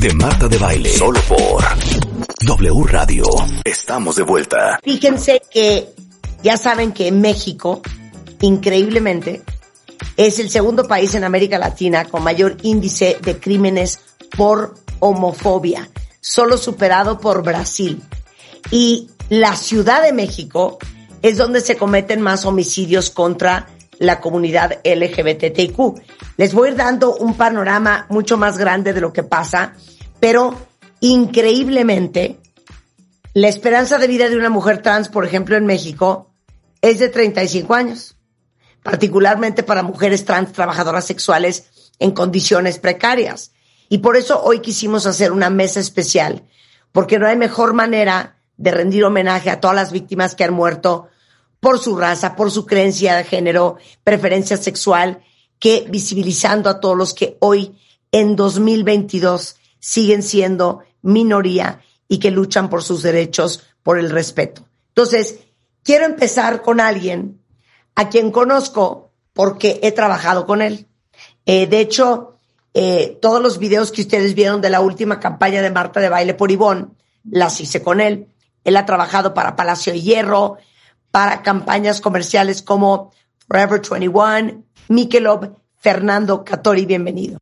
de Marta de Baile. Solo por W Radio. Estamos de vuelta. Fíjense que ya saben que México, increíblemente, es el segundo país en América Latina con mayor índice de crímenes por homofobia, solo superado por Brasil. Y la Ciudad de México es donde se cometen más homicidios contra la comunidad LGBTIQ. Les voy a ir dando un panorama mucho más grande de lo que pasa, pero increíblemente, la esperanza de vida de una mujer trans, por ejemplo, en México, es de 35 años, particularmente para mujeres trans trabajadoras sexuales en condiciones precarias. Y por eso hoy quisimos hacer una mesa especial, porque no hay mejor manera de rendir homenaje a todas las víctimas que han muerto por su raza, por su creencia de género, preferencia sexual, que visibilizando a todos los que hoy, en 2022, siguen siendo minoría y que luchan por sus derechos, por el respeto. Entonces, quiero empezar con alguien a quien conozco porque he trabajado con él. Eh, de hecho, eh, todos los videos que ustedes vieron de la última campaña de Marta de Baile por Ivón, las hice con él. Él ha trabajado para Palacio de Hierro, para campañas comerciales como Forever 21, Michelob, Fernando Catori, bienvenido.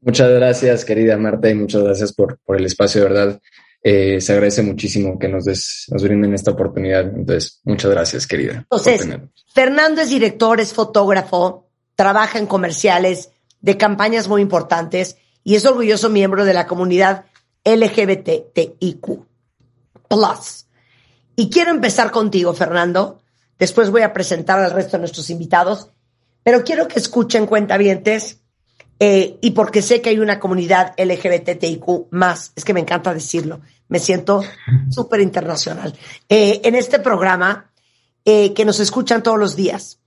Muchas gracias, querida Marta, y muchas gracias por, por el espacio, de verdad. Eh, se agradece muchísimo que nos, des, nos brinden esta oportunidad. Entonces, muchas gracias, querida. Entonces, Fernando es director, es fotógrafo, trabaja en comerciales de campañas muy importantes y es orgulloso miembro de la comunidad LGBTIQ. Plus. Y quiero empezar contigo, Fernando. Después voy a presentar al resto de nuestros invitados, pero quiero que escuchen cuentavientes eh, y porque sé que hay una comunidad LGBTIQ más, es que me encanta decirlo, me siento súper internacional. Eh, en este programa, eh, que nos escuchan todos los días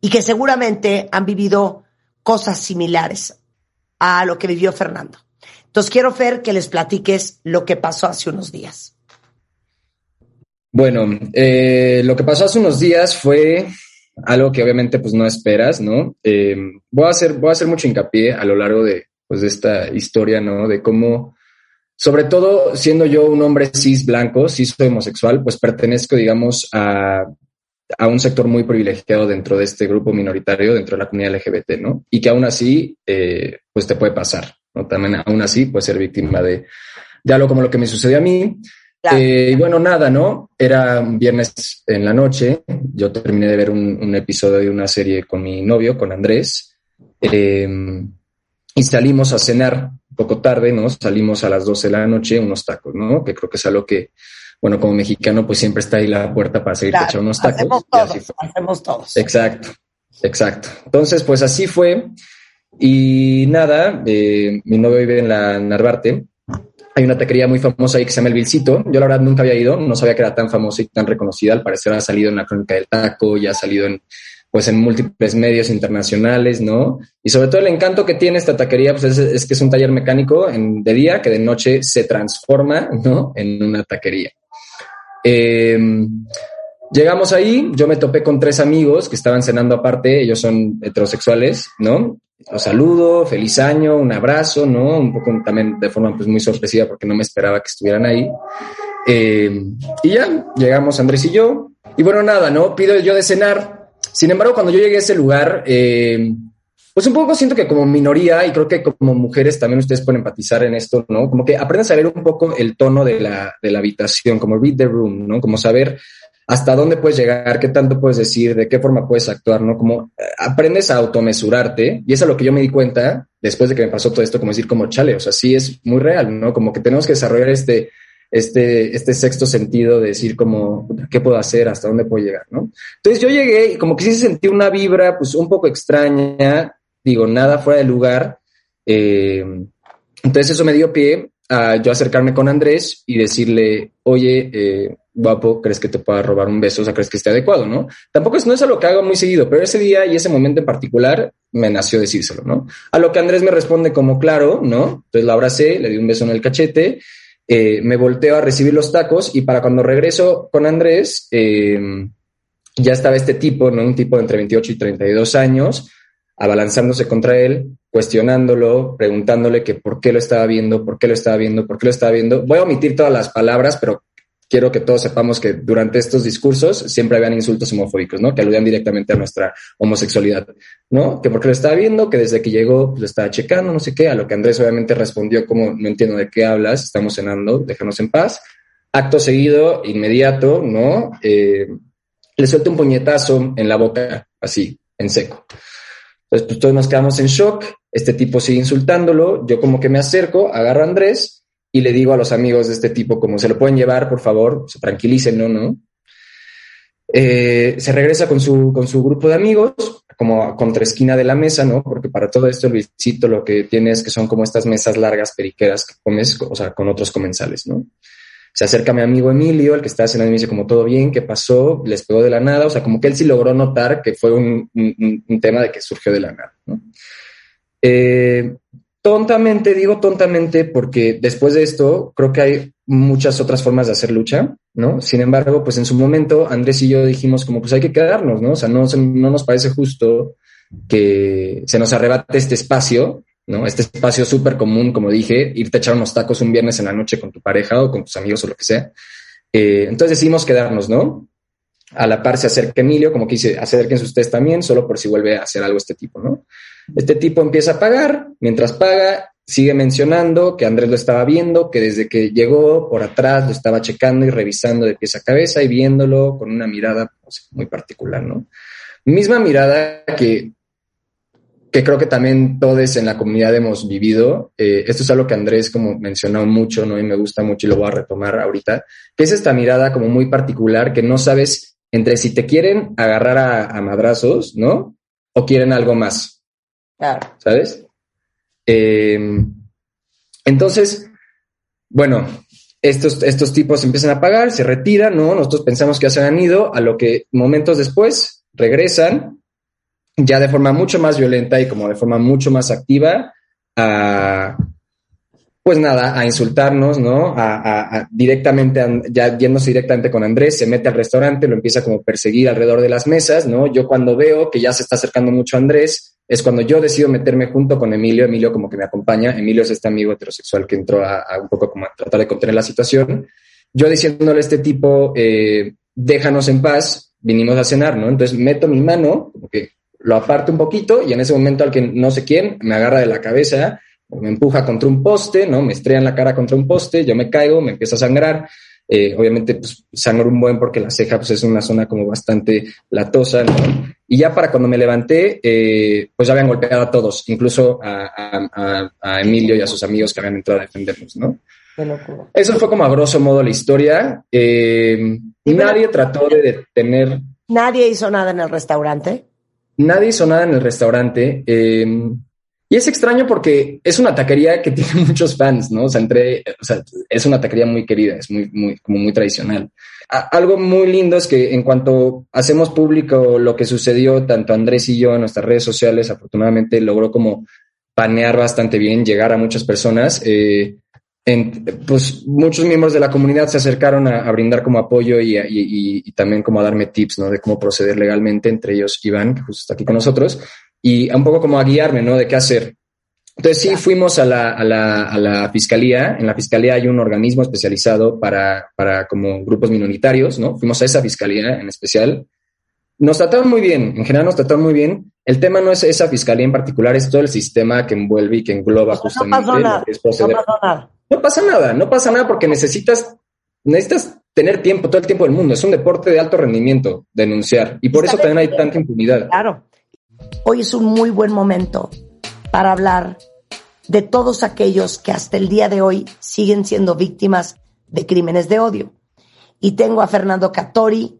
y que seguramente han vivido cosas similares a lo que vivió Fernando. Entonces quiero, Fer, que les platiques lo que pasó hace unos días. Bueno, eh, lo que pasó hace unos días fue algo que obviamente pues no esperas, ¿no? Eh, voy, a hacer, voy a hacer mucho hincapié a lo largo de, pues, de esta historia, ¿no? De cómo, sobre todo siendo yo un hombre cis blanco, cis homosexual, pues pertenezco, digamos, a, a un sector muy privilegiado dentro de este grupo minoritario, dentro de la comunidad LGBT, ¿no? Y que aún así, eh, pues te puede pasar, ¿no? También aún así puedes ser víctima de, de algo como lo que me sucedió a mí. Claro. Eh, y bueno, nada, ¿no? Era un viernes en la noche, yo terminé de ver un, un episodio de una serie con mi novio, con Andrés, eh, y salimos a cenar un poco tarde, ¿no? Salimos a las 12 de la noche, unos tacos, ¿no? Que creo que es algo que, bueno, como mexicano, pues siempre está ahí la puerta para seguir Claro, echar unos tacos. hacemos y así todos, fue. hacemos todos. Exacto, exacto. Entonces, pues así fue. Y nada, eh, mi novio vive en la Narvarte. Hay una taquería muy famosa ahí que se llama El Vilcito. Yo la verdad nunca había ido, no sabía que era tan famosa y tan reconocida. Al parecer ha salido en la crónica del taco, ya ha salido en, pues en múltiples medios internacionales, ¿no? Y sobre todo el encanto que tiene esta taquería, pues es, que es un taller mecánico de día que de noche se transforma, ¿no? En una taquería. Eh, llegamos ahí, yo me topé con tres amigos que estaban cenando aparte, ellos son heterosexuales, ¿no? Los saludo, feliz año, un abrazo, ¿no? Un poco también de forma pues muy sorpresiva porque no me esperaba que estuvieran ahí. Eh, y ya, llegamos Andrés y yo. Y bueno, nada, ¿no? Pido yo de cenar. Sin embargo, cuando yo llegué a ese lugar, eh, pues un poco siento que como minoría, y creo que como mujeres también ustedes pueden empatizar en esto, ¿no? Como que aprendan a saber un poco el tono de la, de la habitación, como read the room, ¿no? Como saber hasta dónde puedes llegar, qué tanto puedes decir, de qué forma puedes actuar, ¿no? Como eh, aprendes a automesurarte y eso es lo que yo me di cuenta después de que me pasó todo esto, como decir, como chale, o sea, sí es muy real, ¿no? Como que tenemos que desarrollar este, este, este sexto sentido de decir como, ¿qué puedo hacer? ¿Hasta dónde puedo llegar? ¿no? Entonces yo llegué y como que sí sentí una vibra pues un poco extraña, digo, nada fuera de lugar. Eh, entonces eso me dio pie a yo acercarme con Andrés y decirle, oye, eh, guapo, ¿crees que te pueda robar un beso? O sea, ¿crees que esté adecuado? ¿no? Tampoco es, no es algo que hago muy seguido, pero ese día y ese momento en particular me nació decírselo, ¿no? A lo que Andrés me responde como, claro, ¿no? Entonces la abracé, le di un beso en el cachete, eh, me volteo a recibir los tacos y para cuando regreso con Andrés, eh, ya estaba este tipo, ¿no? Un tipo de entre 28 y 32 años, abalanzándose contra él, cuestionándolo, preguntándole que por qué lo estaba viendo, por qué lo estaba viendo, por qué lo estaba viendo. Voy a omitir todas las palabras, pero quiero que todos sepamos que durante estos discursos siempre habían insultos homofóbicos, ¿no? Que aludían directamente a nuestra homosexualidad, ¿no? Que porque lo estaba viendo, que desde que llegó pues, lo estaba checando, no sé qué, a lo que Andrés obviamente respondió como, no entiendo de qué hablas, estamos cenando, déjanos en paz. Acto seguido, inmediato, ¿no? Eh, le suelta un puñetazo en la boca, así, en seco. Entonces, pues todos nos quedamos en shock, este tipo sigue insultándolo, yo como que me acerco, agarro a Andrés y le digo a los amigos de este tipo, como se lo pueden llevar, por favor, se tranquilicen, ¿no? ¿no? Eh, se regresa con su, con su grupo de amigos, como contra esquina de la mesa, ¿no? Porque para todo esto, Luisito, lo que tiene es que son como estas mesas largas periqueras que comes, o sea, con otros comensales, ¿no? Se acerca mi amigo Emilio, el que está cenando, y me dice como todo bien, ¿qué pasó? Les pegó de la nada, o sea, como que él sí logró notar que fue un, un, un tema de que surgió de la nada, ¿no? Eh, tontamente, digo tontamente, porque después de esto creo que hay muchas otras formas de hacer lucha, ¿no? Sin embargo, pues en su momento Andrés y yo dijimos como pues hay que quedarnos, ¿no? O sea, no, no nos parece justo que se nos arrebate este espacio, ¿no? Este espacio súper común, como dije, irte a echar unos tacos un viernes en la noche con tu pareja o con tus amigos o lo que sea. Eh, entonces decidimos quedarnos, ¿no? A la par se acerca Emilio, como que dice, acérquense ustedes también, solo por si vuelve a hacer algo este tipo, ¿no? Este tipo empieza a pagar, mientras paga, sigue mencionando que Andrés lo estaba viendo, que desde que llegó por atrás lo estaba checando y revisando de pies a cabeza y viéndolo con una mirada pues, muy particular, ¿no? Misma mirada que, que creo que también todos en la comunidad hemos vivido. Eh, esto es algo que Andrés como mencionó mucho, ¿no? Y me gusta mucho y lo voy a retomar ahorita, que es esta mirada como muy particular que no sabes entre si te quieren agarrar a, a madrazos, ¿no? O quieren algo más. Claro. ¿sabes? Eh, entonces, bueno, estos, estos tipos empiezan a pagar, se retiran, ¿no? Nosotros pensamos que ya se han ido, a lo que momentos después regresan, ya de forma mucho más violenta y como de forma mucho más activa, a, pues nada, a insultarnos, ¿no? A, a, a directamente, a, ya yéndose directamente con Andrés, se mete al restaurante, lo empieza como a perseguir alrededor de las mesas, ¿no? Yo cuando veo que ya se está acercando mucho a Andrés, es cuando yo decido meterme junto con Emilio, Emilio como que me acompaña, Emilio es este amigo heterosexual que entró a, un poco como a tratar de contener la situación, yo diciéndole a este tipo, eh, déjanos en paz, vinimos a cenar, ¿no? Entonces meto mi mano, que lo aparto un poquito y en ese momento al que no sé quién me agarra de la cabeza, me empuja contra un poste, ¿no? Me estrella en la cara contra un poste, yo me caigo, me empiezo a sangrar, eh, obviamente, pues sangro un buen porque la ceja pues, es una zona como bastante latosa, ¿no? Y ya para cuando me levanté, eh, pues ya habían golpeado a todos, incluso a, a, a, Emilio y a sus amigos que habían entrado a defendernos, ¿no? Eso fue como a grosso modo la historia. Eh, nadie trató de detener. Nadie hizo nada en el restaurante. Nadie hizo nada en el restaurante. Y es extraño porque es una taquería que tiene muchos fans, ¿no? O sea, entre, o sea, es una taquería muy querida, es muy, muy, como muy tradicional. Algo muy lindo es que en cuanto hacemos público lo que sucedió, tanto Andrés y yo en nuestras redes sociales, afortunadamente logró como panear bastante bien, llegar a muchas personas. Eh, en, pues muchos miembros de la comunidad se acercaron a, brindar como apoyo y, y, y, y, también como a darme tips, ¿no? De cómo proceder legalmente, entre ellos Iván, que justo está aquí con nosotros y un poco como a guiarme, ¿no? De qué hacer. Entonces sí, fuimos a la, a la, a la fiscalía. En la fiscalía hay un organismo especializado para, para como grupos minoritarios, ¿no? Fuimos a esa fiscalía en especial. Nos trataron muy bien, en general nos trataron muy bien. El tema no es esa fiscalía en particular, es todo el sistema que envuelve y que engloba justamente no pasó nada, lo que es proceder. No pasó nada. No pasa nada, no pasa nada porque necesitas, necesitas tener tiempo, todo el tiempo del mundo. Es un deporte de alto rendimiento denunciar. Y por eso también hay tanta impunidad. Claro. Hoy es un muy buen momento para hablar de todos aquellos que hasta el día de hoy siguen siendo víctimas de crímenes de odio. Y tengo a Fernando Catori,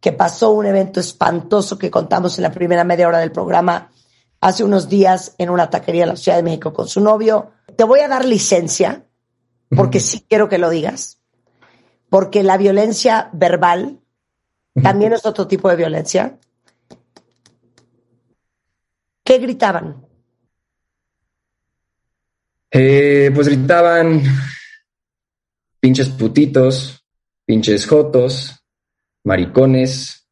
que pasó un evento espantoso que contamos en la primera media hora del programa hace unos días en una taquería en la Ciudad de México con su novio. Te voy a dar licencia, porque sí quiero que lo digas, porque la violencia verbal también es otro tipo de violencia. ¿Qué gritaban? Eh, pues gritaban pinches putitos, pinches jotos, maricones,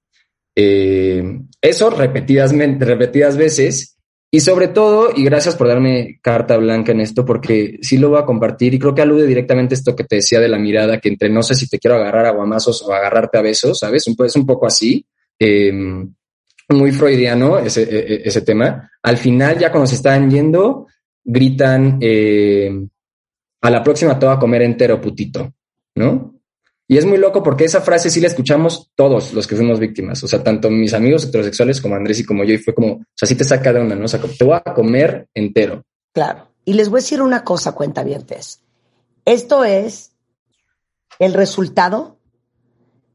eh, eso repetidas, repetidas veces. Y sobre todo, y gracias por darme carta blanca en esto, porque sí lo voy a compartir y creo que alude directamente a esto que te decía de la mirada, que entre no sé si te quiero agarrar a guamazos o agarrarte a besos, ¿sabes? Es un poco así. Eh, muy freudiano ese, e, e, ese, tema. Al final, ya cuando se están yendo, gritan, eh, a la próxima te voy a comer entero, putito, ¿no? Y es muy loco porque esa frase sí la escuchamos todos los que fuimos víctimas, o sea, tanto mis amigos heterosexuales como Andrés y como yo, y fue como, o sea, sí te saca de una, ¿no? Te voy a comer entero. Claro. Y les voy a decir una cosa, cuentavientes. Esto es el resultado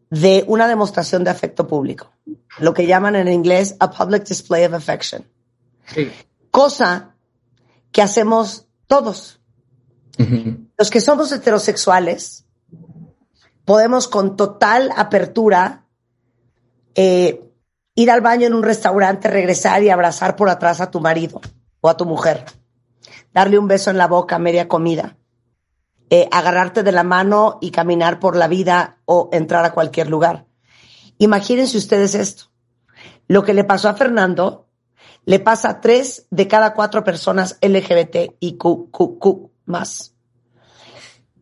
de una demostración de afecto público, lo que llaman en inglés a public display of affection. Sí. Cosa que hacemos todos. Los que somos heterosexuales podemos con total apertura eh, ir al baño en un restaurante, regresar y abrazar por atrás a tu marido o a tu mujer, darle un beso en la boca media comida, eh, agarrarte de la mano y caminar por la vida o entrar a cualquier lugar. Imagínense ustedes esto. Lo que le pasó a Fernando le pasa a tres de cada cuatro personas LGBT y QQQ más,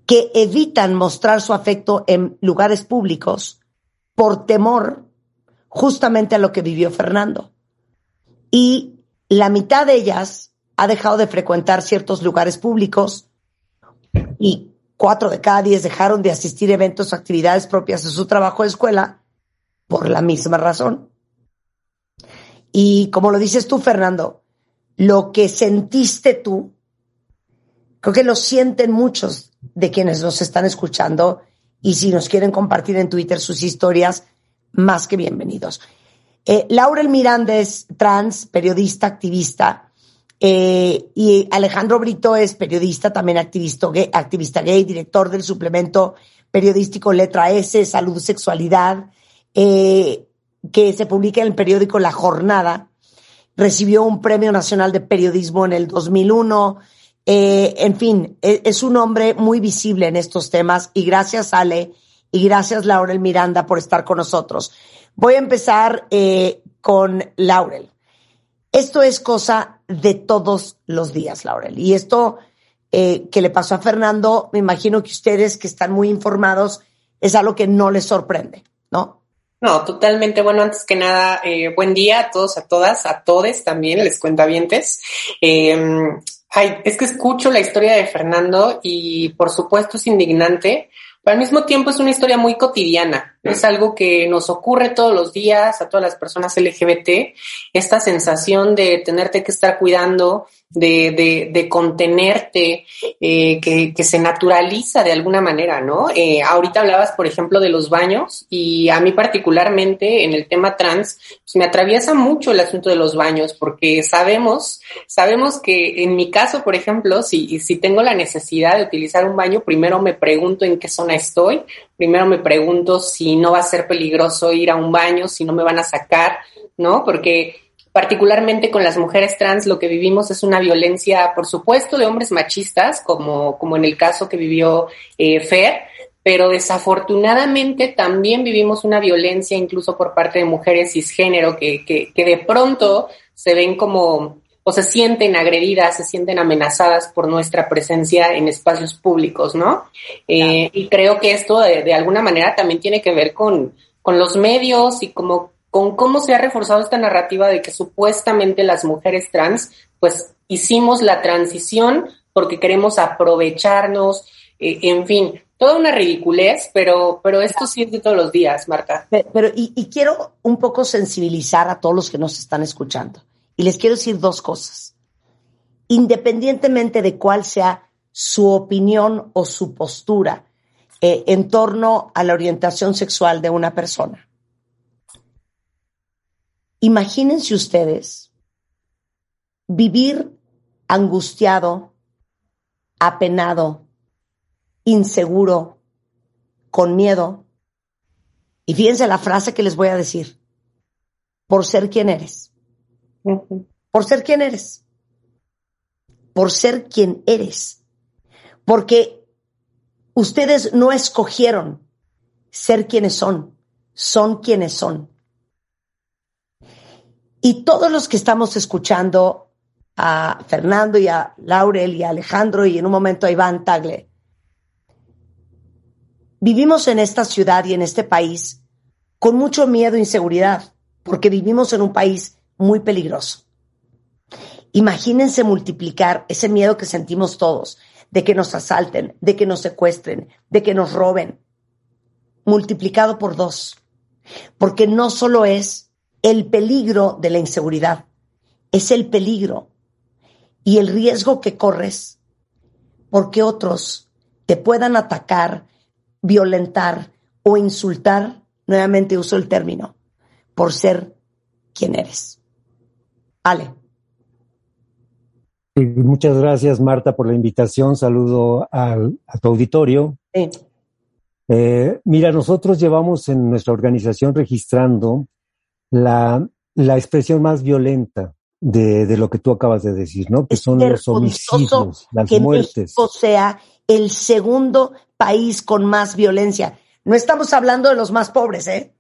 que evitan mostrar su afecto en lugares públicos por temor justamente a lo que vivió Fernando. Y la mitad de ellas ha dejado de frecuentar ciertos lugares públicos y cuatro de cada diez dejaron de asistir a eventos o actividades propias de su trabajo de escuela por la misma razón. Y como lo dices tú, Fernando, lo que sentiste tú, creo que lo sienten muchos de quienes nos están escuchando y si nos quieren compartir en Twitter sus historias, más que bienvenidos. Eh, Laurel Miranda es trans, periodista, activista, eh, y Alejandro Brito es periodista, también activista gay, activista gay, director del suplemento periodístico Letra S, Salud, Sexualidad. Eh, que se publica en el periódico La Jornada. Recibió un Premio Nacional de Periodismo en el 2001. Eh, en fin, e, es, un hombre muy visible en estos temas y gracias Ale y gracias Laurel Miranda por estar con nosotros. Voy a empezar con Laurel. Esto es cosa de todos los días, Laurel. Y esto eh, que le pasó a Fernando, me imagino que ustedes que están muy informados, es algo que no les sorprende, ¿no? No, totalmente. Bueno, antes que nada, eh, buen día a todos, a todas, a todes también, les cuentavientes. Eh, ay, es que escucho la historia de Fernando y por supuesto es indignante, pero al mismo tiempo es una historia muy cotidiana. Es algo que nos ocurre todos los días a todas las personas LGBT, esta sensación de tenerte que estar cuidando, de, de, de contenerte, eh, que, que, se naturaliza de alguna manera, ¿no? Eh, ahorita hablabas, por ejemplo, de los baños y a mí particularmente en el tema trans, pues me atraviesa mucho el asunto de los baños porque sabemos, sabemos que en mi caso, por ejemplo, si, si tengo la necesidad de utilizar un baño, primero me pregunto en qué zona estoy, primero me pregunto si no va a ser peligroso ir a un baño, si no me van a sacar, ¿no? Porque particularmente con las mujeres trans, lo que vivimos es una violencia, por supuesto, de hombres machistas, como, como en el caso que vivió eh, Fer, pero desafortunadamente también vivimos una violencia incluso por parte de mujeres cisgénero que, que, que de pronto se ven como o se sienten agredidas, se sienten amenazadas por nuestra presencia en espacios públicos, ¿no? Eh, y creo que esto de, de, alguna manera también tiene que ver con, con los medios y como con cómo se ha reforzado esta narrativa de que supuestamente las mujeres trans, pues hicimos la transición porque queremos aprovecharnos, eh, en fin, toda una ridiculez, pero, pero esto sí es de todos los días, Marta. Pe- Pero, y, y quiero un poco sensibilizar a todos los que nos están escuchando. Y les quiero decir dos cosas. Independientemente de cuál sea su opinión o su postura eh, en torno a la orientación sexual de una persona. Imagínense ustedes vivir angustiado, apenado, inseguro, con miedo. Y fíjense la frase que les voy a decir. Por ser quien eres. Por ser quien eres. Por ser quien eres. Porque ustedes no escogieron ser quienes son. Son quienes son. Y todos los que estamos escuchando a Fernando y a Laurel y a Alejandro y en un momento a Iván Tagle, vivimos en esta ciudad y en este país con mucho miedo e inseguridad, porque vivimos en un país muy peligroso. Imagínense multiplicar ese miedo que sentimos todos, de que nos asalten, de que nos secuestren, de que nos roben, multiplicado por dos. Porque no solo es el peligro de la inseguridad, es el peligro y el riesgo que corres porque otros te puedan atacar, violentar o insultar, nuevamente uso el término, por ser quien eres. Ale. Muchas gracias, Marta, por la invitación. Saludo al, a tu auditorio. Sí. Eh, mira, nosotros llevamos en nuestra organización registrando la, la expresión más violenta de, de lo que tú acabas de decir, ¿no? Que Es son los homicidios, las que muertes. México sea el segundo país con más violencia. No estamos hablando de los más pobres, ¿eh?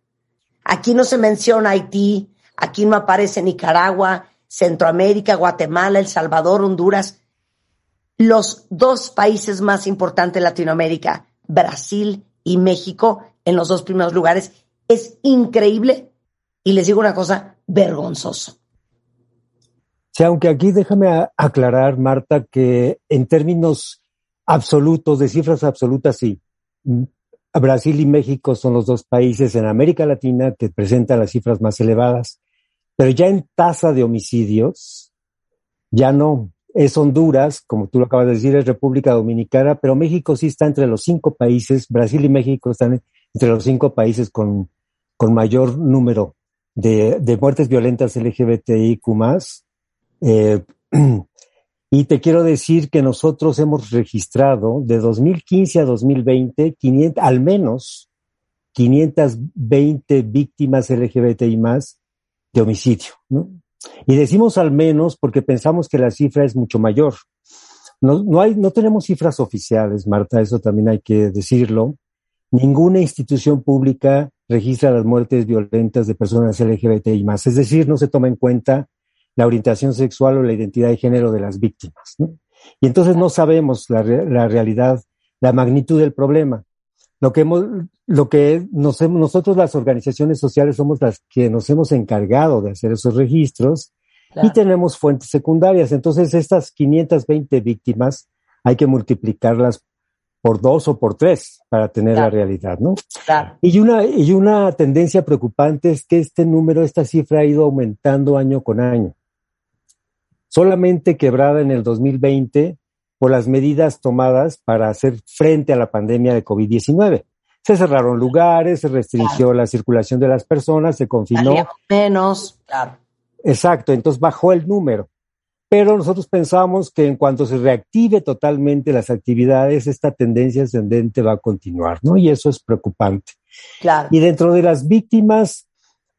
Aquí no se menciona Haití, aquí no aparece Nicaragua, Centroamérica, Guatemala, El Salvador, Honduras. Los dos países más importantes de Latinoamérica, Brasil y México, en los dos primeros lugares. Es increíble y les digo una cosa, vergonzoso. Sí, aunque aquí déjame aclarar, Marta, que en términos absolutos, de cifras absolutas, sí. Mm, Brasil y México son los dos países en América Latina que presentan las cifras más elevadas, pero ya en tasa de homicidios, ya no. Es Honduras, como tú lo acabas de decir, es República Dominicana, pero México sí está entre los cinco países, Brasil y México están entre los cinco países con, con mayor número de, de muertes violentas LGBTIQ eh, y te quiero decir que nosotros hemos registrado de 2015 a 2020 500, al menos 520 víctimas LGBTI más de homicidio. ¿no? Y decimos al menos porque pensamos que la cifra es mucho mayor. No, no, hay, no tenemos cifras oficiales, Marta, eso también hay que decirlo. Ninguna institución pública registra las muertes violentas de personas LGBTI más. Es decir, no se toma en cuenta la orientación sexual o la identidad de género de las víctimas. ¿no? Y entonces no sabemos la, la, realidad, la magnitud del problema. Lo que, hemos, lo que nos, nosotros las organizaciones sociales somos las que nos hemos encargado de hacer esos registros claro. y tenemos fuentes secundarias. Entonces estas 520 víctimas hay que multiplicarlas por dos o por tres para tener claro. la realidad, ¿no? Claro. Y una, y una tendencia preocupante es que este número, esta cifra ha ido aumentando año con año solamente quebrada en el 2020 por las medidas tomadas para hacer frente a la pandemia de COVID-19. Se cerraron lugares, se restringió claro. la circulación de las personas, se confinó. Menos, claro. Exacto, entonces bajó el número. Pero nosotros pensamos que en cuanto se reactive totalmente las actividades, esta tendencia ascendente va a continuar, ¿no? Y eso es preocupante. Claro. Y dentro de las víctimas,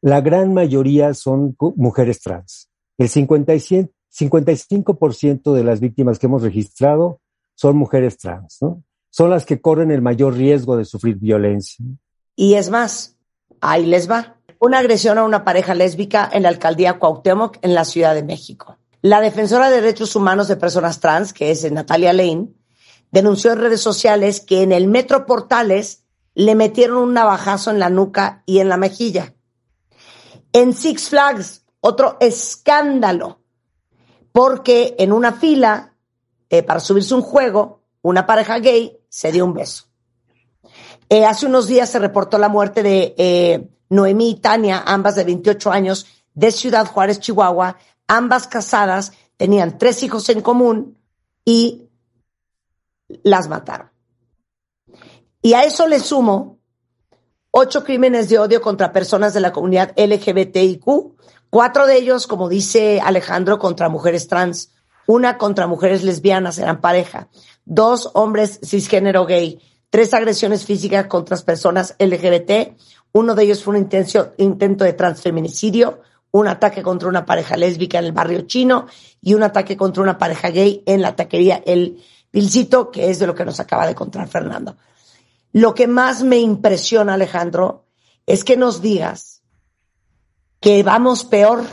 la gran mayoría son mujeres trans. El 57 55% de las víctimas que hemos registrado son mujeres trans, ¿no? Son las que corren el mayor riesgo de sufrir violencia. Y es más, ahí les va. Una agresión a una pareja lésbica en la alcaldía Cuauhtémoc en la Ciudad de México. La defensora de derechos humanos de personas trans, que es Natalia Lane, denunció en redes sociales que en el Metro Portales le metieron un navajazo en la nuca y en la mejilla. En Six Flags, otro escándalo porque en una fila eh, para subirse un juego, una pareja gay se dio un beso. Eh, hace unos días se reportó la muerte de eh, Noemí y Tania, ambas de 28 años, de Ciudad Juárez, Chihuahua, ambas casadas, tenían tres hijos en común y las mataron. Y a eso le sumo ocho crímenes de odio contra personas de la comunidad LGBTIQ, cuatro de ellos, como dice Alejandro, contra mujeres trans, una contra mujeres lesbianas, eran pareja, dos hombres cisgénero gay, tres agresiones físicas contra personas LGBT, uno de ellos fue un intento de transfeminicidio, un ataque contra una pareja lésbica en el barrio chino y un ataque contra una pareja gay en la taquería El Vilcito, que es de lo que nos acaba de contar Fernando. Lo que más me impresiona, Alejandro, es que nos digas que vamos peor.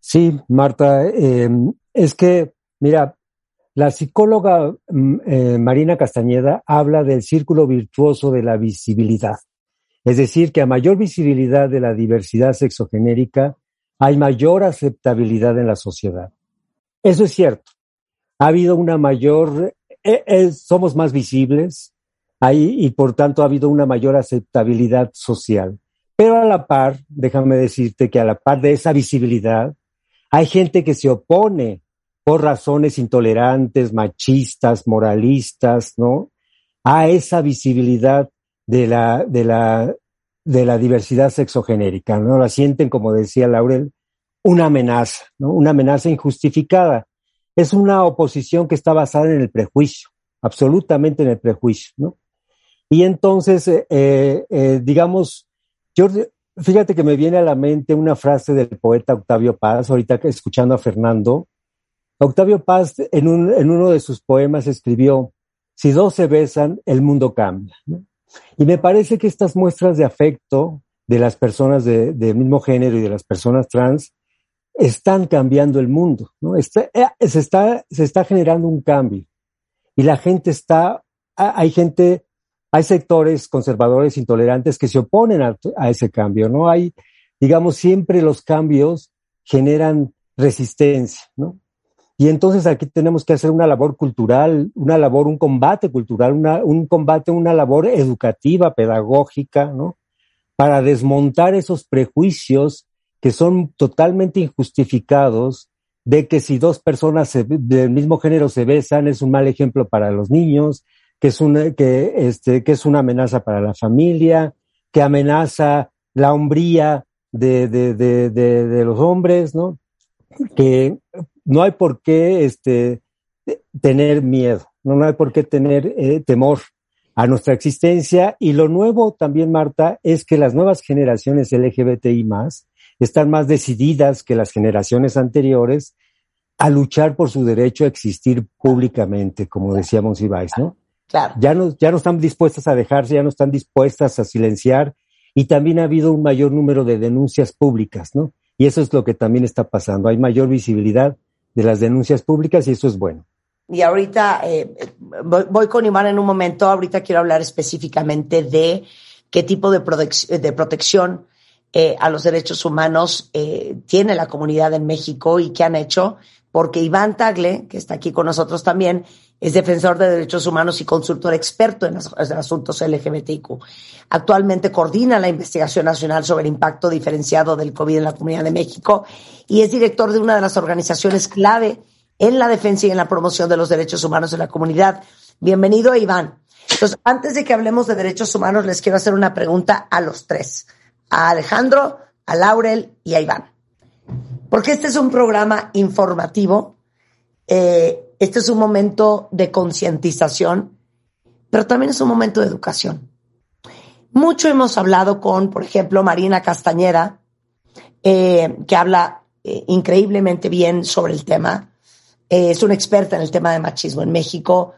Sí, Marta, eh, es que, mira, la psicóloga mm, eh, Marina Castañeda habla del círculo virtuoso de la visibilidad. Es decir, que a mayor visibilidad de la diversidad sexogenérica, hay mayor aceptabilidad en la sociedad. Eso es cierto. Ha habido una mayor, eh, eh, somos más visibles, ahí y por tanto ha habido una mayor aceptabilidad social. Pero a la par, déjame decirte que a la par de esa visibilidad, hay gente que se opone por razones intolerantes, machistas, moralistas, ¿no? A esa visibilidad de la, de la, de la diversidad sexogenérica, ¿no? La sienten, como decía Laurel, una amenaza, ¿no? Una amenaza injustificada. Es una oposición que está basada en el prejuicio, absolutamente en el prejuicio, ¿no? Y entonces, eh, eh, digamos, yo, fíjate que me viene a la mente una frase del poeta Octavio Paz, ahorita escuchando a Fernando. Octavio Paz en, un, en uno de sus poemas escribió, si dos se besan, el mundo cambia. ¿no? Y me parece que estas muestras de afecto de las personas de, de mismo género y de las personas trans están cambiando el mundo, ¿no? Está, eh, se, está, se está generando un cambio y la gente está, hay gente, hay sectores conservadores intolerantes que se oponen a, a ese cambio, ¿no? Hay, digamos, siempre los cambios generan resistencia, ¿no? Y entonces aquí tenemos que hacer una labor cultural, una labor, un combate cultural, una, un combate, una labor educativa, pedagógica, ¿no? Para desmontar esos prejuicios que son totalmente injustificados de que si dos personas del mismo género se besan es un mal ejemplo para los niños, que es una, que, este, que es una amenaza para la familia, que amenaza la hombría de, de, de, de, de los hombres, ¿no? Que no hay por qué este, tener miedo, no, no hay por qué tener eh, temor a nuestra existencia. Y lo nuevo también, Marta, es que las nuevas generaciones LGBTI más están más decididas que las generaciones anteriores a luchar por su derecho a existir públicamente, como decía Monsiváis, ¿no? Claro. Ya no, ya no están dispuestas a dejarse, ya no están dispuestas a silenciar y también ha habido un mayor número de denuncias públicas, ¿no? Y eso es lo que también está pasando. Hay mayor visibilidad de las denuncias públicas y eso es bueno. Y ahorita eh, voy, con Iván en un momento, ahorita quiero hablar específicamente de qué tipo de, de protección eh, a los derechos humanos eh, tiene la comunidad en México y qué han hecho, porque Iván Tagle, que está aquí con nosotros también, es defensor de derechos humanos y consultor experto en, asuntos LGBTIQ. Actualmente coordina la investigación nacional sobre el impacto diferenciado del COVID en la Comunidad de México y es director de una de las organizaciones clave en la defensa y en la promoción de los derechos humanos en la comunidad. Bienvenido, Iván. Entonces, antes de que hablemos de derechos humanos, les quiero hacer una pregunta a los tres, a Alejandro, a Laurel y a Iván. Porque este es un programa informativo, eh, este es un momento de concientización, pero también es un momento de educación. Mucho hemos hablado con, por ejemplo, Marina Castañeda, eh, que habla eh, increíblemente bien sobre el tema. Eh, es una experta en el tema de machismo en México.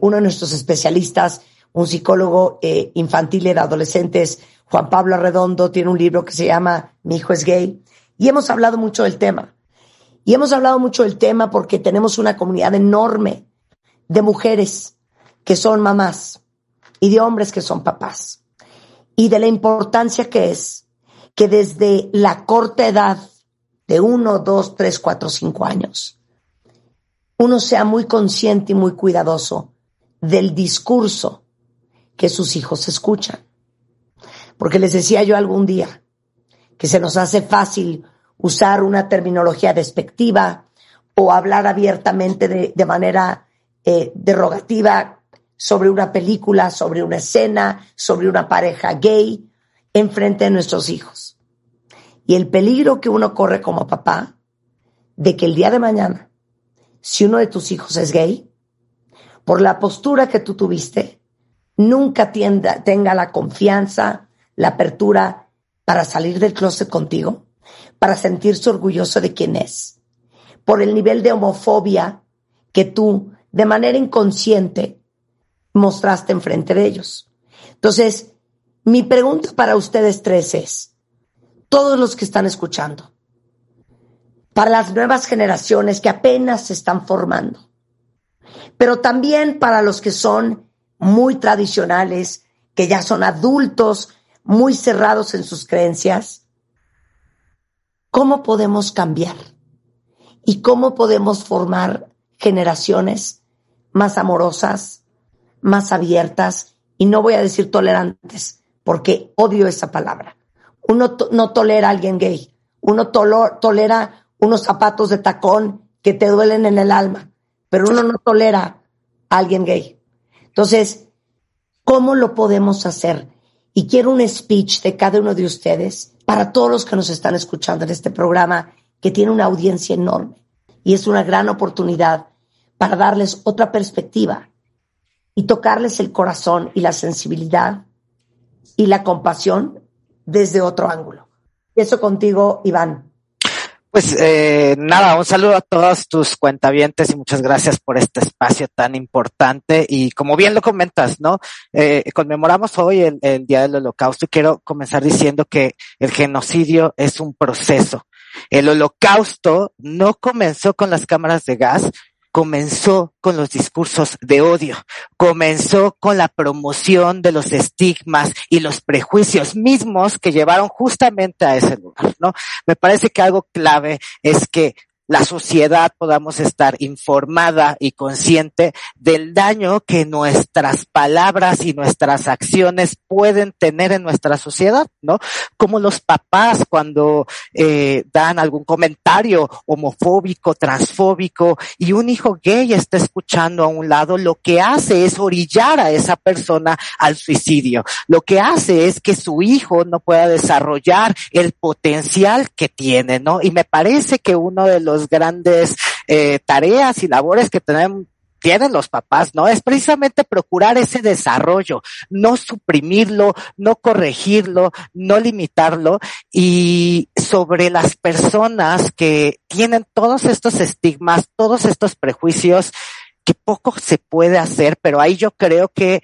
Uno de nuestros especialistas, un psicólogo infantil y de adolescentes, Juan Pablo Arredondo, tiene un libro que se llama Mi hijo es gay. Y hemos hablado mucho del tema. Y hemos hablado mucho del tema porque tenemos una comunidad enorme de mujeres que son mamás y de hombres que son papás. Y de la importancia que es que desde la corta edad de uno, dos, tres, cuatro, cinco años, uno sea muy consciente y muy cuidadoso del discurso que sus hijos escuchan. Porque les decía yo algún día que se nos hace fácil usar una terminología despectiva o hablar abiertamente de, de manera eh, derogativa sobre una película, sobre una escena, sobre una pareja gay en frente de nuestros hijos. Y el peligro que uno corre como papá de que el día de mañana, si uno de tus hijos es gay, por la postura que tú tuviste, nunca tienda, tenga la confianza, la apertura para salir del closet contigo, para sentirse orgulloso de quién es, por el nivel de homofobia que tú, de manera inconsciente, mostraste enfrente de ellos. Entonces, mi pregunta para ustedes tres es, todos los que están escuchando, para las nuevas generaciones que apenas se están formando, pero también para los que son muy tradicionales, que ya son adultos, muy cerrados en sus creencias, ¿cómo podemos cambiar? ¿Y cómo podemos formar generaciones más amorosas, más abiertas, y no voy a decir tolerantes, porque odio esa palabra. Uno no tolera a alguien gay, uno tolera unos zapatos de tacón que te duelen en el alma, pero uno no tolera a alguien gay. Entonces, ¿cómo lo podemos hacer? Y quiero un speech de cada uno de ustedes para todos los que nos están escuchando en este programa, que tiene una audiencia enorme. Y es una gran oportunidad para darles otra perspectiva y tocarles el corazón y la sensibilidad y la compasión desde otro ángulo. Eso contigo, Iván. Pues eh, nada, un saludo a todos tus cuentavientes y muchas gracias por este espacio tan importante. Y como bien lo comentas, ¿no? Eh, conmemoramos hoy el, Día del Holocausto y quiero comenzar diciendo que el genocidio es un proceso. El holocausto no comenzó con las cámaras de gas, comenzó con los discursos de odio, comenzó con la promoción de los estigmas y los prejuicios mismos que llevaron justamente a ese lugar, ¿no? Me parece que algo clave es que la sociedad podamos estar informada y consciente del daño que nuestras palabras y nuestras acciones pueden tener en nuestra sociedad, ¿no? Como los papás cuando eh, dan algún comentario homofóbico, transfóbico y un hijo gay está escuchando a un lado, lo que hace es orillar a esa persona al suicidio. Lo que hace es que su hijo no pueda desarrollar el potencial que tiene, ¿no? Y me parece que uno de los grandes eh, tareas y labores que tienen los papás, ¿no? Es precisamente procurar ese desarrollo, no suprimirlo, no corregirlo, no limitarlo y sobre las personas que tienen todos estos estigmas, todos estos prejuicios, que poco se puede hacer, pero ahí yo creo que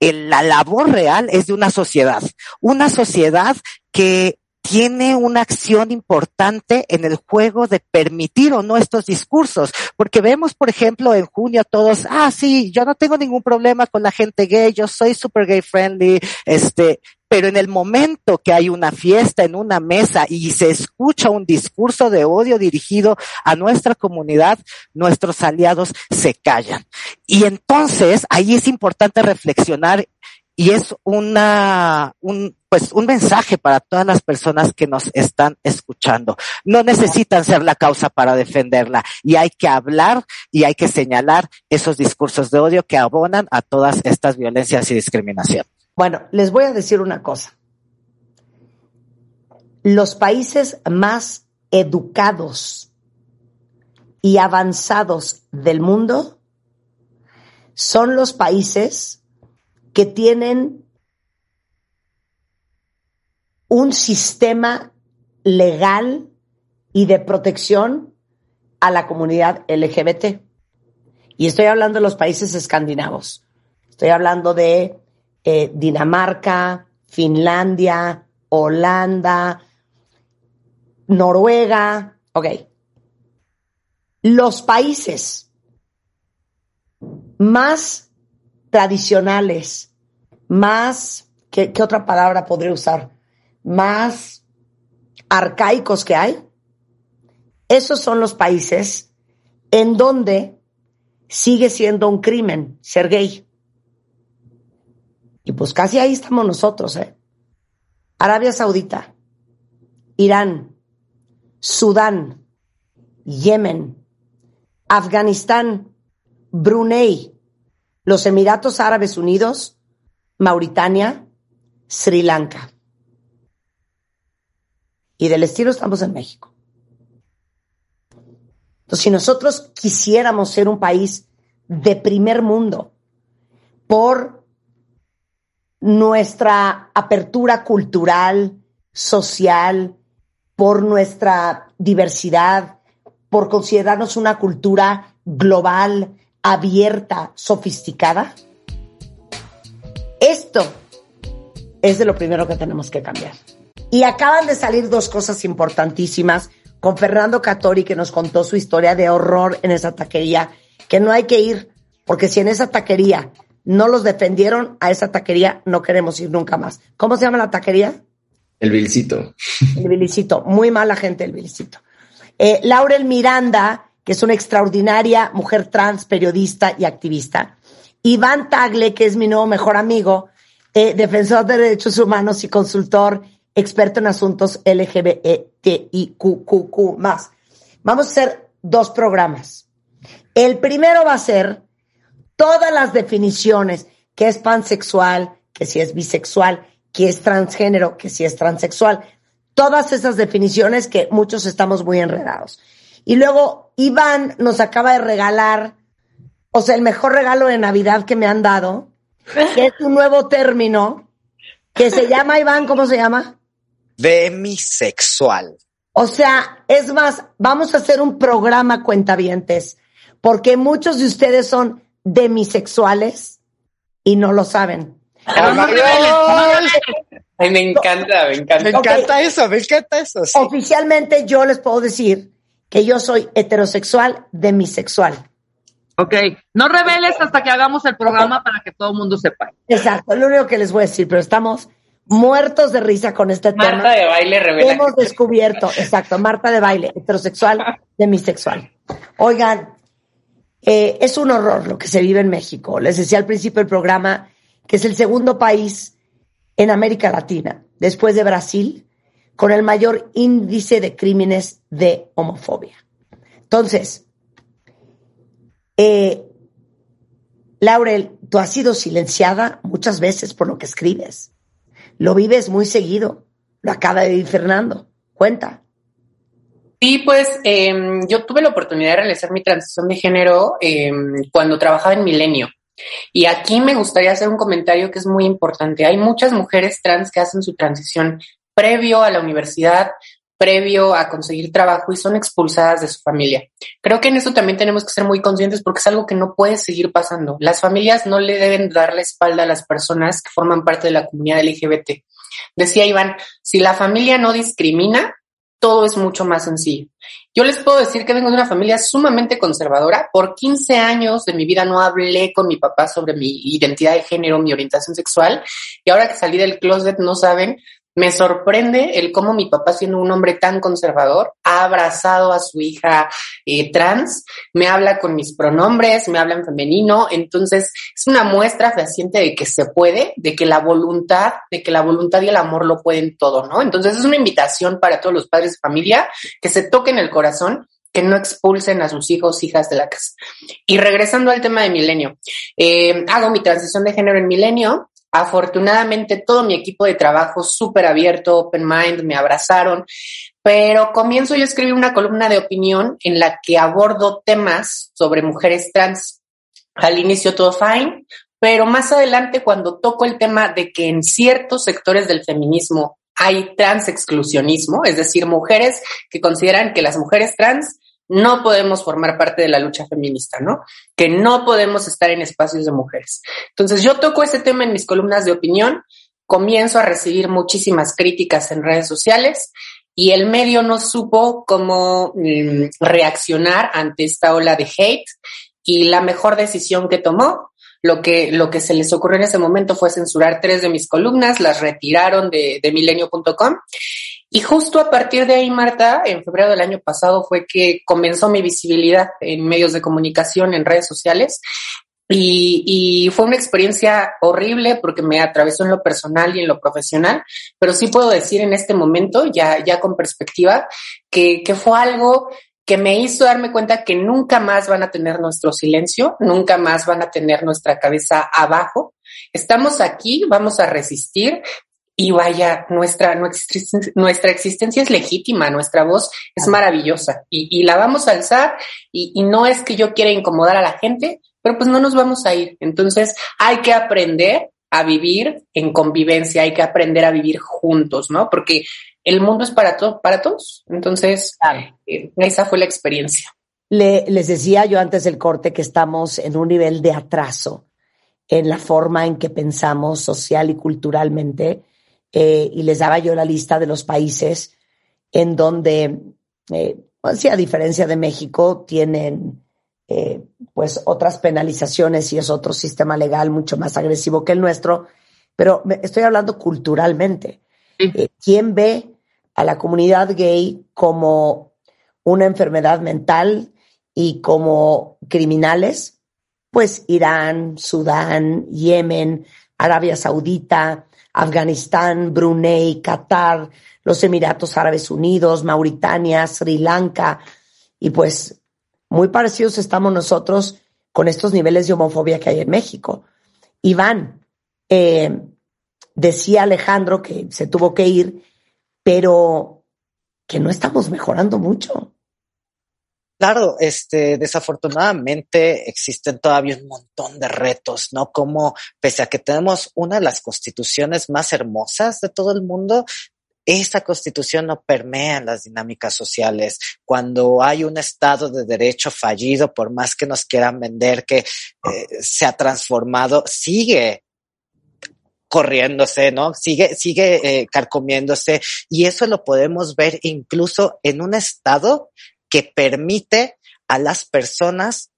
la labor real es de una sociedad, una sociedad que tiene una acción importante en el juego de permitir o no estos discursos, porque vemos, por ejemplo, en junio todos, ah, sí, yo no tengo ningún problema con la gente gay, yo soy super gay friendly, este, pero en el momento que hay una fiesta en una mesa y se escucha un discurso de odio dirigido a nuestra comunidad, nuestros aliados se callan. Y entonces ahí es importante reflexionar y es una, un, pues un mensaje para todas las personas que nos están escuchando. No necesitan ser la causa para defenderla y hay que hablar y hay que señalar esos discursos de odio que abonan a todas estas violencias y discriminación. Bueno, les voy a decir una cosa. Los países más educados y avanzados del mundo son los países que tienen un sistema legal y de protección a la comunidad LGBT. Y estoy hablando de los países escandinavos. Estoy hablando de eh, Dinamarca, Finlandia, Holanda, Noruega. Ok. Los países más tradicionales, más, ¿qué, ¿qué, otra palabra podría usar? Más arcaicos que hay. Esos son los países en donde sigue siendo un crimen ser gay. Y pues casi ahí estamos nosotros, ¿eh? Arabia Saudita, Irán, Sudán, Yemen, Afganistán, Brunei, los Emiratos Árabes Unidos, Mauritania, Sri Lanka. Y del estilo estamos en México. Entonces, si nosotros quisiéramos ser un país de primer mundo por nuestra apertura cultural, social, por nuestra diversidad, por considerarnos una cultura global, abierta, sofisticada, esto es de lo primero que tenemos que cambiar. Y acaban de salir dos cosas importantísimas con Fernando Catori, que nos contó su historia de horror en esa taquería, que no hay que ir, porque si en esa taquería no los defendieron, a esa taquería no queremos ir nunca más. ¿Cómo se llama la taquería? El Vilcito. El Vilicito. Muy mala gente el Vilicito. Eh, Laurel Miranda, que es una extraordinaria mujer trans, periodista y activista. Iván Tagle, que es mi nuevo mejor amigo, eh, defensor de derechos humanos y consultor experto en asuntos LGBTIQQ más. Vamos a hacer dos programas. El primero va a ser todas las definiciones, que es pansexual, que si es bisexual, que es transgénero, que si es transexual. Todas esas definiciones que muchos estamos muy enredados. Y luego Iván nos acaba de regalar, o sea, el mejor regalo de Navidad que me han dado, que es un nuevo término que se llama, Iván, ¿cómo se llama? Demisexual. O sea, es más, vamos a hacer un programa cuentavientes, porque muchos de ustedes son demisexuales y no lo saben. No. Ay, me encanta, me encanta. Me encanta eso, me encanta eso. sí. Oficialmente yo les puedo decir que yo soy heterosexual demisexual. Ok, no reveles hasta que hagamos el programa para que todo el mundo sepa. Exacto, lo único que les voy a decir, pero estamos muertos de risa con este Marta tema. de baile revela. Hemos descubierto, exacto, Marta de baile, heterosexual, demisexual. Oigan, eh, es un horror lo que se vive en México. Les decía al principio del programa que es el segundo país en América Latina, después de Brasil, con el mayor índice de crímenes de homofobia. Entonces, eh, Laurel, tú has sido silenciada muchas veces por lo que escribes. Lo vives muy seguido. Lo acaba de vivir Fernando. Cuenta. Sí, pues em, yo tuve la oportunidad de realizar mi transición de género em, cuando trabajaba en Milenio. Y aquí me gustaría hacer un comentario que es muy importante. Hay muchas mujeres trans que hacen su transición previo a la universidad, previo a conseguir trabajo y son expulsadas de su familia. Creo que en eso también tenemos que ser muy conscientes porque es algo que no puede seguir pasando. Las familias no le deben dar la espalda a las personas que forman parte de la comunidad LGBT. Decía Iván, si la familia no discrimina, todo es mucho más sencillo. Yo les puedo decir que vengo de una familia sumamente conservadora. Por 15 años de mi vida no hablé con mi papá sobre mi identidad de género, mi orientación sexual. Y ahora que salí del closet, no saben, me sorprende el cómo mi papá, siendo un hombre tan conservador, ha abrazado a su hija eh, trans, me habla con mis pronombres, me habla en femenino. Entonces, es una muestra fehaciente de que se puede, de que la voluntad, de que la voluntad y el amor lo pueden todo, ¿no? Entonces, es una invitación para todos los padres de familia que se toquen el corazón que no expulsen a sus hijos, hijas de la casa. Y regresando al tema de Milenio, eh, hago mi transición de género en Milenio. Afortunadamente, todo mi equipo de trabajo súper abierto, open mind, me abrazaron, pero comienzo yo a escribir una columna de opinión en la que abordo temas sobre mujeres trans. Al inicio todo fine, pero más adelante cuando toco el tema de que en ciertos sectores del feminismo hay trans exclusionismo, es decir, mujeres que consideran que las mujeres trans no podemos formar parte de la lucha feminista, ¿no? Que no podemos estar en espacios de mujeres. Entonces yo toco ese tema en mis columnas de opinión, comienzo a recibir muchísimas críticas en redes sociales y el medio no supo cómo mm, reaccionar ante esta ola de hate y la mejor decisión que tomó lo que, lo que se les ocurrió en ese momento fue censurar tres de mis columnas, las retiraron de, de milenio.com. Y justo a partir de ahí, Marta, en febrero del año pasado fue que comenzó mi visibilidad en medios de comunicación, en redes sociales. Y, y, fue una experiencia horrible porque me atravesó en lo personal y en lo profesional, pero sí puedo decir en este momento, ya, ya con perspectiva, que, que fue algo que me hizo darme cuenta que nunca más van a tener nuestro silencio, nunca más van a tener nuestra cabeza abajo. Estamos aquí, vamos a resistir y vaya, nuestra, nuestra existencia es legítima, nuestra voz es maravillosa y, y la vamos a alzar y, y no es que yo quiera incomodar a la gente, pero pues no nos vamos a ir. Entonces hay que aprender a vivir en convivencia, hay que aprender a vivir juntos, ¿no? Porque el mundo es para, to para todos. Entonces, eh, esa fue la experiencia. Le, les decía yo antes del corte que estamos en un nivel de atraso en la forma en que pensamos social y culturalmente, eh, y les daba yo la lista de los países en donde, eh, pues sí, a diferencia de México, tienen eh, pues otras penalizaciones y es otro sistema legal mucho más agresivo que el nuestro, pero me, estoy hablando culturalmente. Eh, ¿Quién ve a la comunidad gay como una enfermedad mental y como criminales? Pues Irán, Sudán, Yemen, Arabia Saudita, Afganistán, Brunei, Qatar, los Emiratos Árabes Unidos, Mauritania, Sri Lanka, y pues muy parecidos estamos nosotros con estos niveles de homofobia que hay en México. Iván, eh, decía Alejandro que se tuvo que ir, pero que no estamos mejorando mucho. Claro, este, desafortunadamente existen todavía un montón de retos, ¿no? Como pese a que tenemos una de las constituciones más hermosas de todo el mundo, esa constitución no permea las dinámicas sociales. Cuando hay un Estado de Derecho fallido, por más que nos quieran vender que eh, se ha transformado, sigue corriéndose, ¿no? Sigue, sigue eh, carcomiéndose y eso lo podemos ver incluso en un Estado que permite a las personas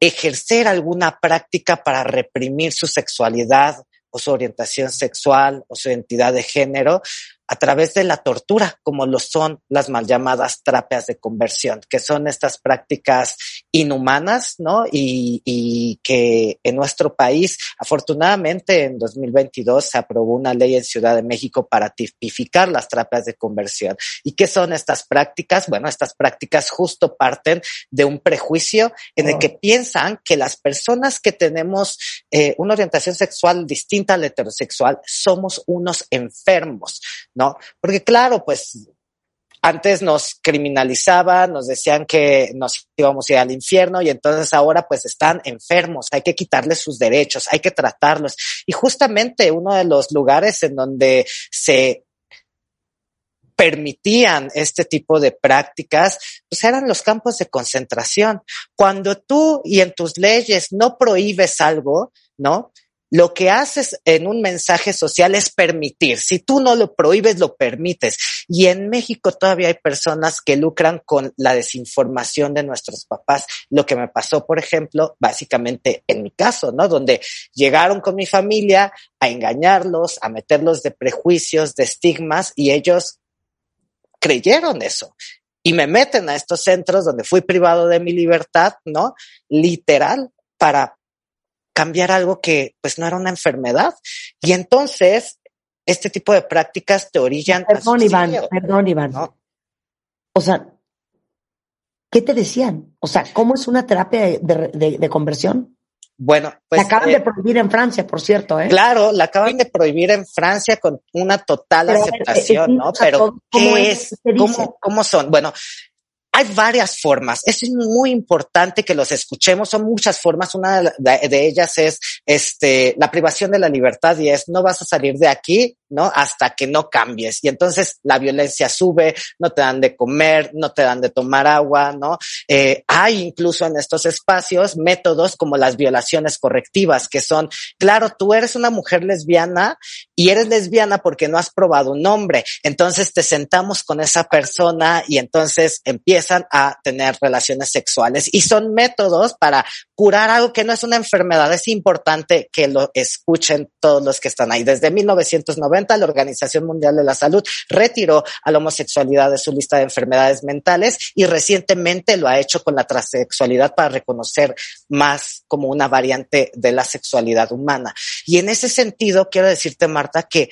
ejercer alguna práctica para reprimir su sexualidad o su orientación sexual o su identidad de género a través de la tortura, como lo son las mal llamadas terapias de conversión, que son estas prácticas inhumanas, ¿no? Y, y, que en nuestro país, afortunadamente, en 2022 se aprobó una ley en Ciudad de México para tipificar las terapias de conversión. ¿Y qué son estas prácticas? Bueno, estas prácticas justo parten de un prejuicio en el que piensan que las personas que tenemos eh, una orientación sexual distinta al heterosexual somos unos enfermos, ¿no? Porque claro, pues antes nos criminalizaban, nos decían que nos íbamos a ir al infierno y entonces ahora pues están enfermos, hay que quitarles sus derechos, hay que tratarlos. Y justamente uno de los lugares en donde se permitían este tipo de prácticas, pues eran los campos de concentración. Cuando tú y en tus leyes no prohíbes algo, ¿no? Lo que haces en un mensaje social es permitir. Si tú no lo prohíbes, lo permites. Y en México todavía hay personas que lucran con la desinformación de nuestros papás. Lo que me pasó, por ejemplo, básicamente en mi caso, ¿no? Donde llegaron con mi familia a engañarlos, a meterlos de prejuicios, de estigmas y ellos creyeron eso y me meten a estos centros donde fui privado de mi libertad, ¿no? Literal, para cambiar algo que pues no era una enfermedad. Y entonces, este tipo de prácticas te orillan Perdón, Iván, perdón, Iván. ¿no? O sea, ¿qué te decían? O sea, ¿cómo es una terapia de, de, de conversión? Bueno, pues. La acaban eh, de prohibir en Francia, por cierto, ¿eh? Claro, la acaban de prohibir en Francia con una total Pero, aceptación, ¿no? Pero, ¿qué es? ¿Cómo, ¿Cómo son? Bueno, hay varias formas. Es muy importante que los escuchemos. Son muchas formas. Una de, ellas es este, la privación de la libertad y es no vas a salir de aquí, ¿no? Hasta que no cambies. Y entonces la violencia sube, no te dan de comer, no te dan de tomar agua, ¿no? Eh, hay incluso en estos espacios métodos como las violaciones correctivas, que son, claro, tú eres una mujer lesbiana y eres lesbiana porque no has probado un hombre. Entonces te sentamos con esa persona y entonces empieza a tener relaciones sexuales y son métodos para curar algo que no es una enfermedad. Es importante que lo escuchen todos los que están ahí. Desde 1990, la Organización Mundial de la Salud retiró a la homosexualidad de su lista de enfermedades mentales y recientemente lo ha hecho con la transexualidad para reconocer más como una variante de la sexualidad humana. Y en ese sentido, quiero decirte, Marta, que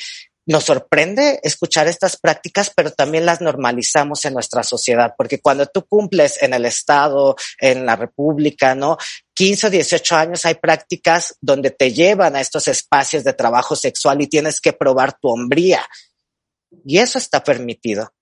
nos sorprende escuchar estas prácticas, pero también las normalizamos en nuestra sociedad, porque cuando tú cumples en el Estado, en la República, ¿no? 15 o 18 años hay prácticas donde te llevan a estos espacios de trabajo sexual y tienes que probar tu hombría. Y eso está permitido.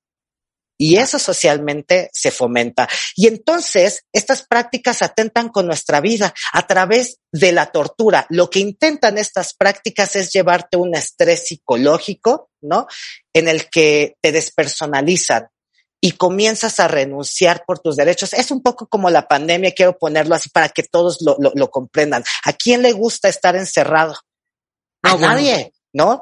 Y eso socialmente se fomenta. Y entonces estas prácticas atentan con nuestra vida a través de la tortura. Lo que intentan estas prácticas es llevarte un estrés psicológico, ¿no? En el que te despersonalizan y comienzas a renunciar por tus derechos. Es un poco como la pandemia, quiero ponerlo así para que todos lo, lo, lo comprendan. ¿A quién le gusta estar encerrado? A No, bueno. nadie, ¿no?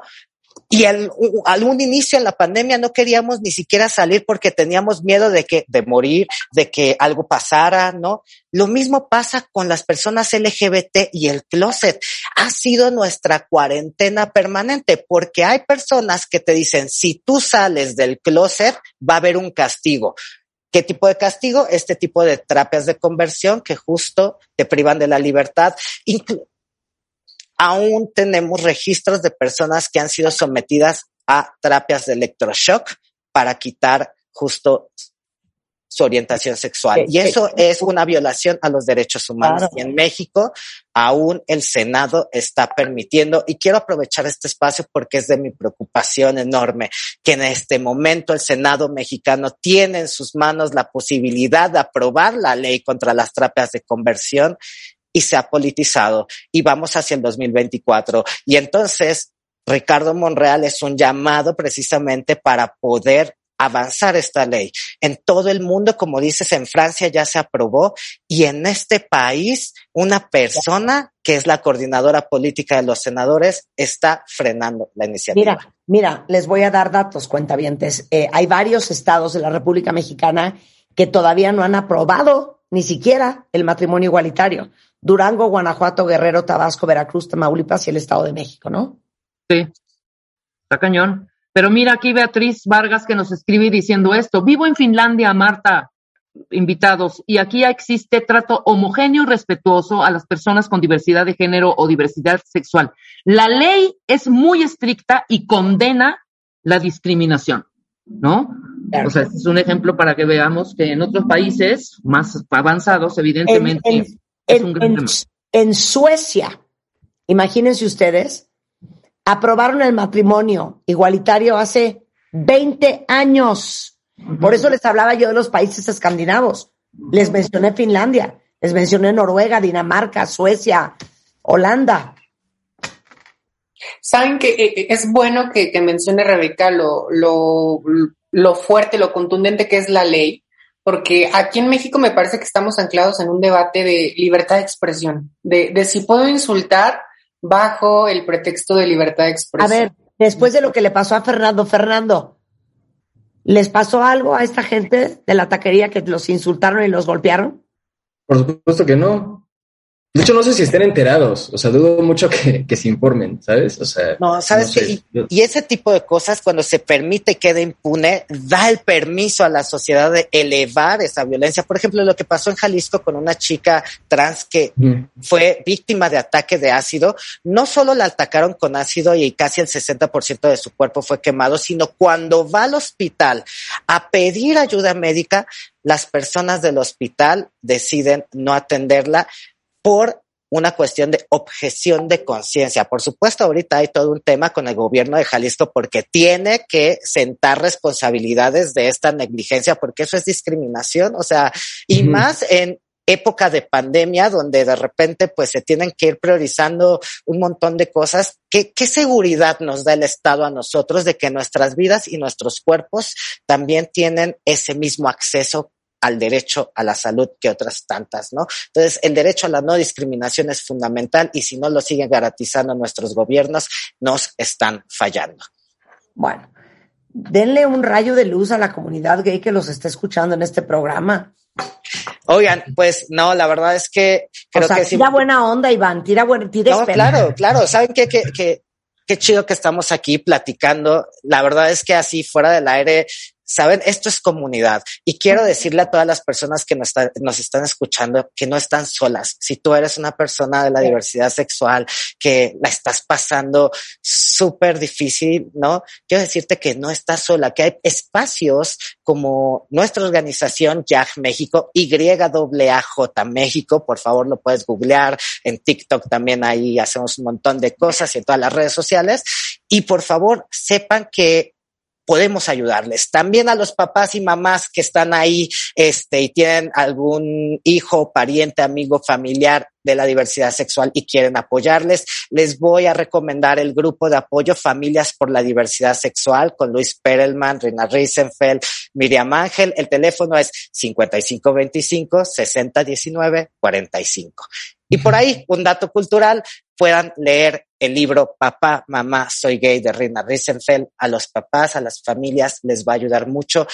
Y al, al un inicio en la pandemia no queríamos ni siquiera salir porque teníamos miedo de que, de morir, de que algo pasara, ¿no? Lo mismo pasa con las personas LGBT y el closet. Ha sido nuestra cuarentena permanente porque hay personas que te dicen, si tú sales del closet, va a haber un castigo. ¿Qué tipo de castigo? Este tipo de terapias de conversión que justo te privan de la libertad. Aún tenemos registros de personas que han sido sometidas a terapias de electroshock para quitar justo su orientación sexual. Y eso es una violación a los derechos humanos. Claro. Y en México aún el Senado está permitiendo, y quiero aprovechar este espacio porque es de mi preocupación enorme, que en este momento el Senado mexicano tiene en sus manos la posibilidad de aprobar la ley contra las terapias de conversión y se ha politizado y vamos hacia el 2024. Y entonces, Ricardo Monreal es un llamado precisamente para poder avanzar esta ley. En todo el mundo, como dices, en Francia ya se aprobó y en este país una persona que es la coordinadora política de los senadores está frenando la iniciativa. Mira, mira, les voy a dar datos, cuentavientes. Eh, hay varios estados de la República Mexicana que todavía no han aprobado ni siquiera el matrimonio igualitario. Durango, Guanajuato, Guerrero, Tabasco, Veracruz, Tamaulipas y el Estado de México, ¿no? Sí, está cañón. Pero mira aquí Beatriz Vargas que nos escribe diciendo esto. Vivo en Finlandia, Marta, invitados, y aquí existe trato homogéneo y respetuoso a las personas con diversidad de género o diversidad sexual. La ley es muy estricta y condena la discriminación, ¿no? Claro. O sea, este es un ejemplo para que veamos que en otros países más avanzados, evidentemente, En- en, un gran en- Suecia, imagínense ustedes, aprobaron el matrimonio igualitario hace 20 años. Por eso les hablaba yo de los países escandinavos. Les mencioné Finlandia, les mencioné Noruega, Dinamarca, Suecia, Holanda. Saben que eh, eh, es bueno que, que mencione Rebeca lo, lo, lo fuerte, lo contundente que es la ley, porque aquí en México me parece que estamos anclados en un debate de libertad de expresión, de, de si puedo insultar bajo el pretexto de libertad de A expresión. ver, después de lo que le pasó a Fernando, Fernando, ¿les pasó algo a esta gente de la taquería que los insultaron y los golpearon? Por supuesto que no. De hecho, no sé si estén enterados. O sea, dudo mucho que, que se informen, ¿sabes? O sea, No, sabes sé. que y, ese tipo de cosas cuando se permite y queda impune, da el permiso a la sociedad de elevar esa violencia. Por ejemplo, lo que pasó en Jalisco con una chica trans que Mm. fue víctima de ataque de ácido, no solo la atacaron con ácido y casi el 60% de su cuerpo fue quemado, sino cuando va al hospital a pedir ayuda médica, las personas del hospital deciden no atenderla por una cuestión de objeción de conciencia. Por supuesto, ahorita hay todo un tema con el gobierno de Jalisco porque tiene que sentar responsabilidades de esta negligencia, porque eso es discriminación, o sea, y más en época de pandemia donde de repente pues se tienen que ir priorizando un montón de cosas. ¿Qué, qué seguridad nos da el Estado a nosotros de que nuestras vidas y nuestros cuerpos también tienen ese mismo acceso al derecho a la salud que otras tantas, ¿no? Entonces, el derecho a la no discriminación es fundamental y si no lo siguen garantizando nuestros gobiernos, nos están fallando. Bueno, denle un rayo de luz a la comunidad gay que los está escuchando en este programa. Oigan, pues no, la verdad es que creo o sea, que sí. tira buena onda, Iván, tira buena, tira No, claro, claro. ¿Saben qué? Que, que, qué chido que estamos aquí platicando. La verdad es que así fuera del aire, saben, esto es comunidad. Y quiero decirle a todas las personas que nos, está- nos están escuchando que no están solas. Si tú eres una persona de la diversidad sexual que la estás pasando súper difícil, ¿no? Quiero decirte que no estás sola, que hay espacios como nuestra organización YAG México, YAAJ México, por favor lo puedes googlear, en TikTok también ahí hacemos un montón de cosas y en todas las redes sociales. Y por favor, sepan que podemos ayudarles. También a los papás y mamás que están ahí, este, y tienen algún hijo, pariente, amigo, familiar de la diversidad sexual y quieren apoyarles, les voy a recomendar el grupo de apoyo Familias por la Diversidad Sexual con Luis Perelman, Rina Reisenfeld, Miriam Ángel. El teléfono es 5525 6019 45. Y por ahí, un dato cultural, puedan leer el libro Papá, Mamá, Soy Gay de Rina Reisenfeld. A los papás, a las familias les va a ayudar mucho.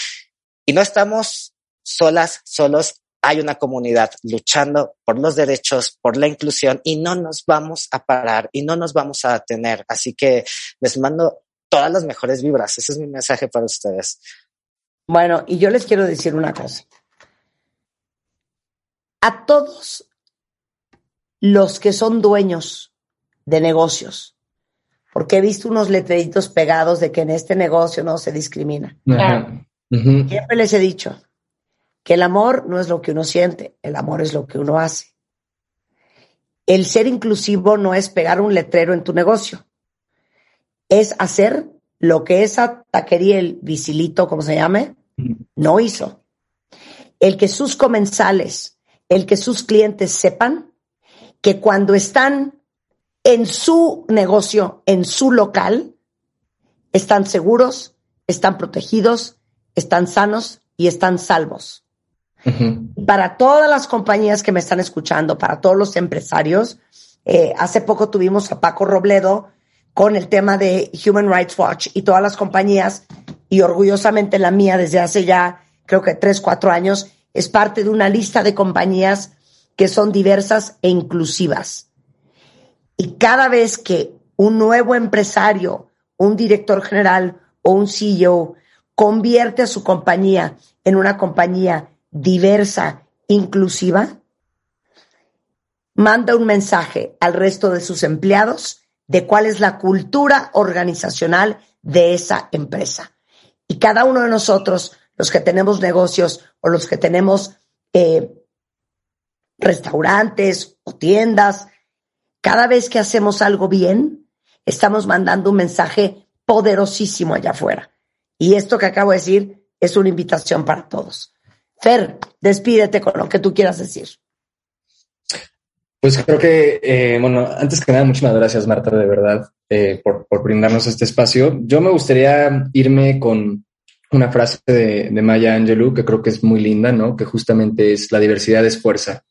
Y no estamos solas, solos. Hay una comunidad luchando por los derechos, por la inclusión y no nos vamos a parar y no nos vamos a detener. Así que les mando todas las mejores vibras. Ese es mi mensaje para ustedes. Bueno, y yo les quiero decir una cosa. A todos los que son dueños de negocios, porque he visto unos letreritos pegados de que en este negocio no se discrimina. Ajá. Siempre les he dicho que el amor no es lo que uno siente, el amor es lo que uno hace. El ser inclusivo no es pegar un letrero en tu negocio, es hacer lo que esa taquería, el visilito, como se llame, no hizo. El que sus comensales, el que sus clientes sepan que cuando están en su negocio, en su local, están seguros, están protegidos, están sanos y están salvos. Para todas las compañías que me están escuchando, para todos los empresarios, eh, hace poco tuvimos a Paco Robledo con el tema de Human Rights Watch y todas las compañías, y orgullosamente la mía desde hace ya creo que tres, cuatro años, es parte de una lista de compañías que son diversas e inclusivas. Y cada vez que un nuevo empresario, un director general o un CEO convierte a su compañía en una compañía diversa, inclusiva, manda un mensaje al resto de sus empleados de cuál es la cultura organizacional de esa empresa. Y cada uno de nosotros, los que tenemos negocios o los que tenemos eh, restaurantes o tiendas, cada vez que hacemos algo bien, estamos mandando un mensaje poderosísimo allá afuera. Y esto que acabo de decir es una invitación para todos. Fer, despídete con lo que tú quieras decir. Pues creo que, eh, bueno, antes que nada, muchísimas gracias, Marta, de verdad, eh, por, por brindarnos este espacio. Yo me gustaría irme con una frase de, de Maya Angelou que creo que es muy linda, ¿no? Que justamente es la diversidad es fuerza.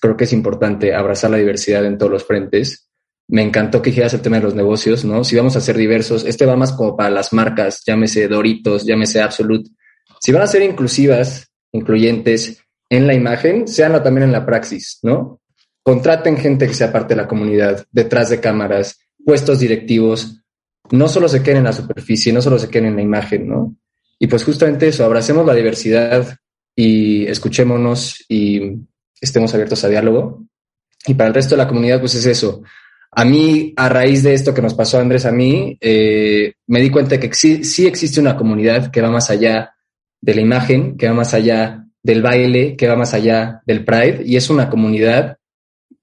Creo que es importante abrazar la diversidad en todos los frentes. Me encantó que dijeras el tema de los negocios, ¿no? Si vamos a ser diversos, este va más como para las marcas, llámese Doritos, llámese Absolute. Si van a ser inclusivas, incluyentes en la imagen, seanlo también en la praxis, ¿no? Contraten gente que sea parte de la comunidad, detrás de cámaras, puestos directivos, no solo se queden en la superficie, no solo se queden en la imagen, ¿no? Y pues justamente eso, abracemos la diversidad y escuchémonos y estemos abiertos a diálogo. Y para el resto de la comunidad, pues es eso. A mí, a raíz de esto que nos pasó Andrés, a mí, eh, me di cuenta que sí, sí existe una comunidad que va más allá de la imagen, que va más allá del baile, que va más allá del Pride, y es una comunidad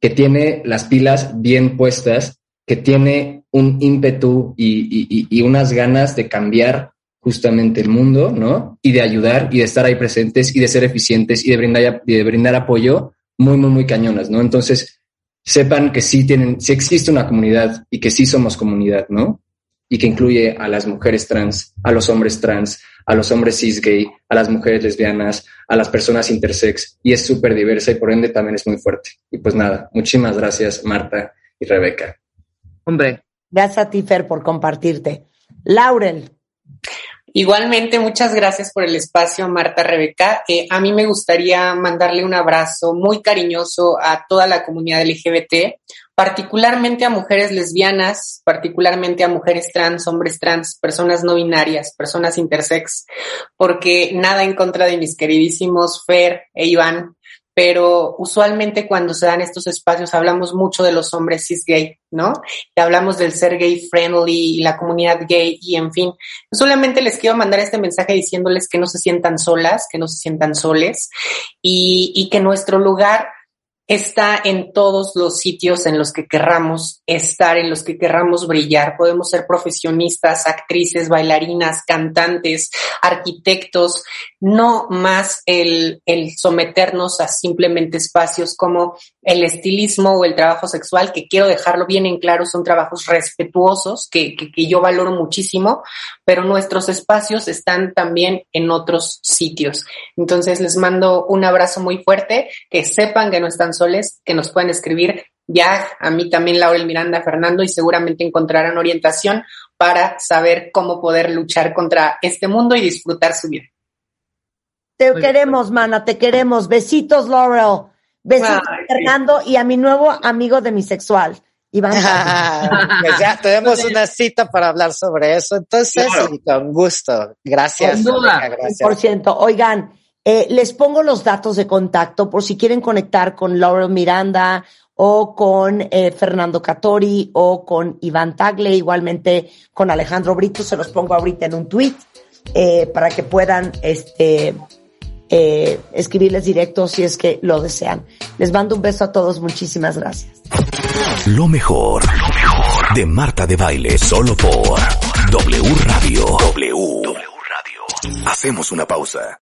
que tiene las pilas bien puestas, que tiene un ímpetu y, y, y unas ganas de cambiar justamente el mundo, ¿no? Y de ayudar y de estar ahí presentes y de ser eficientes y de brindar, y de brindar apoyo muy, muy, muy cañonas, ¿no? Entonces, sepan que sí tienen, sí existe una comunidad y que sí somos comunidad, ¿no? Y que incluye a las mujeres trans, a los hombres trans, a los hombres cis gay, a las mujeres lesbianas, a las personas intersex, y es súper diversa y por ende también es muy fuerte. Y pues nada, muchísimas gracias, Marta y Rebeca. Hombre, Gracias a ti, Fer, por compartirte. Laurel, Igualmente, muchas gracias por el espacio, Marta Rebeca. Eh, a mí me gustaría mandarle un abrazo muy cariñoso a toda la comunidad LGBT, particularmente a mujeres lesbianas, particularmente a mujeres trans, hombres trans, personas no binarias, personas intersex, porque nada en contra de mis queridísimos Fer e Iván, pero usualmente cuando se dan estos espacios hablamos mucho de los hombres cis gay, ¿no? Y hablamos del ser gay friendly y la comunidad gay y en fin. Solamente les quiero mandar este mensaje diciéndoles que no se sientan solas, que no se sientan soles y, y que nuestro lugar está en todos los sitios en los que querramos estar, en los que querramos brillar. Podemos ser profesionistas, actrices, bailarinas, cantantes, arquitectos, no más el, el someternos a simplemente espacios como el estilismo o el trabajo sexual, que quiero dejarlo bien en claro, son trabajos respetuosos que, que, que yo valoro muchísimo, pero nuestros espacios están también en otros sitios. Entonces les mando un abrazo muy fuerte, que sepan que no están soles, que nos pueden escribir ya a mí también Laurel Miranda, Fernando, y seguramente encontrarán orientación para saber cómo poder luchar contra este mundo y disfrutar su vida. Te queremos, mana, te queremos. Besitos, Laurel. Besitos, Ay, sí. Fernando, y a mi nuevo amigo de mi sexual, Iván. pues ya tenemos una cita para hablar sobre eso. Entonces, Claro. con gusto. Gracias. Sin duda. Gracias. Por ciento. Oigan, eh, les pongo los datos de contacto por si quieren conectar con Laurel Miranda o con eh, Fernando Catori o con Iván Tagle, igualmente con Alejandro Brito, se los pongo ahorita en un tweet eh, para que puedan este, eh, escribirles directo si es que lo desean. Les mando un beso a todos, muchísimas gracias. Lo mejor, lo mejor de Marta de Baile, solo por W Radio. W. W Radio. Hacemos una pausa.